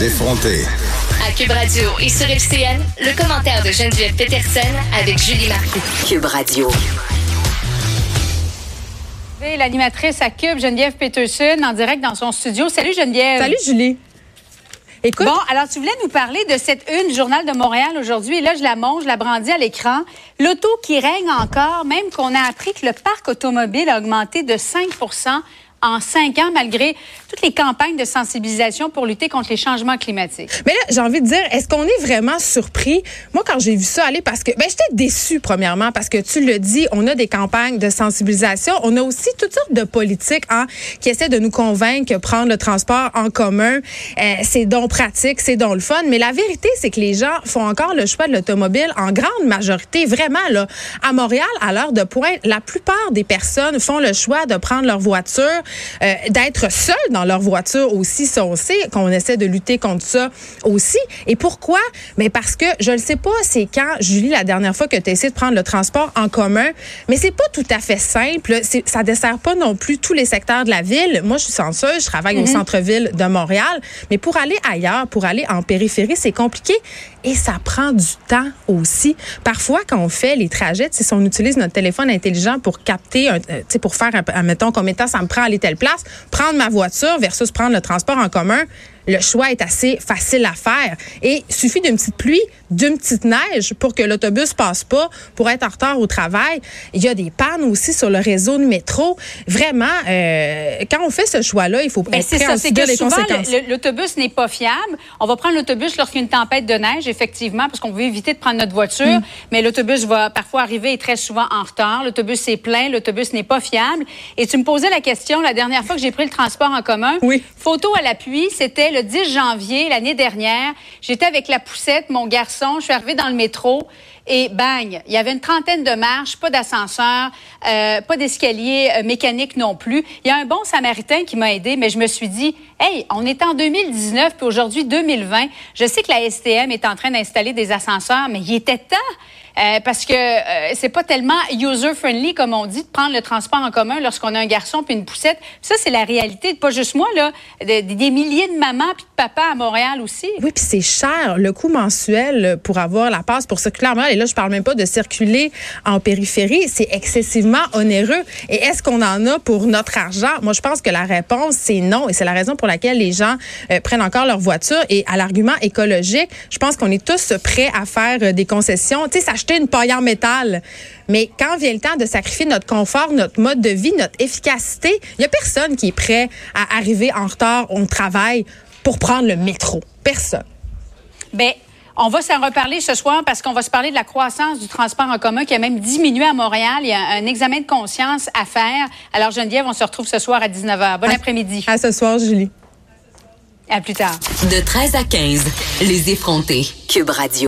Les effronter. À Cube Radio et sur FCN, le commentaire de Geneviève Peterson avec Julie Marcoux. Cube Radio. L'animatrice à Cube, Geneviève Peterson, en direct dans son studio. Salut Geneviève. Salut Julie. Écoute. Bon, alors tu voulais nous parler de cette une du Journal de Montréal aujourd'hui. Et là, je la monte, je la brandis à l'écran. L'auto qui règne encore, même qu'on a appris que le parc automobile a augmenté de 5 en cinq ans, malgré toutes les campagnes de sensibilisation pour lutter contre les changements climatiques. Mais là, j'ai envie de dire, est-ce qu'on est vraiment surpris? Moi, quand j'ai vu ça aller, parce que, ben, j'étais déçue, premièrement, parce que tu le dis, on a des campagnes de sensibilisation. On a aussi toutes sortes de politiques, hein, qui essaient de nous convaincre que prendre le transport en commun, euh, c'est donc pratique, c'est donc le fun. Mais la vérité, c'est que les gens font encore le choix de l'automobile en grande majorité. Vraiment, là, à Montréal, à l'heure de pointe, la plupart des personnes font le choix de prendre leur voiture euh, d'être seuls dans leur voiture aussi, si on sait qu'on essaie de lutter contre ça aussi. Et pourquoi? Mais parce que je ne sais pas, c'est quand, Julie, la dernière fois que tu as essayé de prendre le transport en commun, mais c'est pas tout à fait simple. Ça dessert pas non plus tous les secteurs de la ville. Moi, je suis senseuse, je travaille au mhm. centre-ville de Montréal, mais pour aller ailleurs, pour aller en périphérie, c'est compliqué et ça prend du temps aussi. Parfois, quand on fait les trajets, si on utilise notre téléphone intelligent pour capter, euh, pour faire, mettons, combien de temps ça me prend à aller telle place, prendre ma voiture versus prendre le transport en commun, le choix est assez facile à faire. Et il suffit d'une petite pluie, d'une petite neige pour que l'autobus passe pas, pour être en retard au travail. Il y a des pannes aussi sur le réseau de métro. Vraiment, euh, quand on fait ce choix-là, il faut Mais être prêt ça, les conséquences. L'autobus n'est pas fiable. On va prendre l'autobus lorsqu'il y a une tempête de neige, effectivement, parce qu'on veut éviter de prendre notre voiture. Mm. Mais l'autobus va parfois arriver et très souvent en retard. L'autobus est plein, l'autobus n'est pas fiable. Et tu me posais la question la dernière fois que j'ai pris le transport en commun. Oui. Photo à l'appui, c'était le 10 janvier l'année dernière. J'étais avec la poussette, mon garçon. Je suis arrivée dans le métro et bang, il y avait une trentaine de marches, pas d'ascenseur, euh, pas d'escalier euh, mécanique non plus. Il y a un bon samaritain qui m'a aidé, mais je me suis dit, hey, on est en 2019 puis aujourd'hui 2020. Je sais que la STM est en train d'installer des ascenseurs, mais il était temps. Euh, parce que euh, c'est pas tellement user friendly comme on dit de prendre le transport en commun lorsqu'on a un garçon puis une poussette. ça c'est la réalité, pas juste moi là, des milliers de mamans puis de papas à Montréal aussi. Oui, puis c'est cher le coût mensuel pour avoir la passe pour circuler à. Et là je parle même pas de circuler en périphérie, c'est excessivement onéreux. Et est-ce qu'on en a pour notre argent? Moi je pense que la réponse c'est non et c'est la raison pour laquelle les gens euh, prennent encore leur voiture et à l'argument écologique, je pense qu'on est tous prêts à faire des concessions. Tu sais, une paille en métal. Mais quand vient le temps de sacrifier notre confort, notre mode de vie, notre efficacité, il n'y a personne qui est prêt à arriver en retard au travail pour prendre le métro. Personne. Bien, on va s'en reparler ce soir parce qu'on va se parler de la croissance du transport en commun qui a même diminué à Montréal. Il y a un examen de conscience à faire. Alors, Geneviève, on se retrouve ce soir à 19h. Bon après-midi. À ce soir, Julie. À plus tard. De 13 à 15, les effrontés. Cube Radio.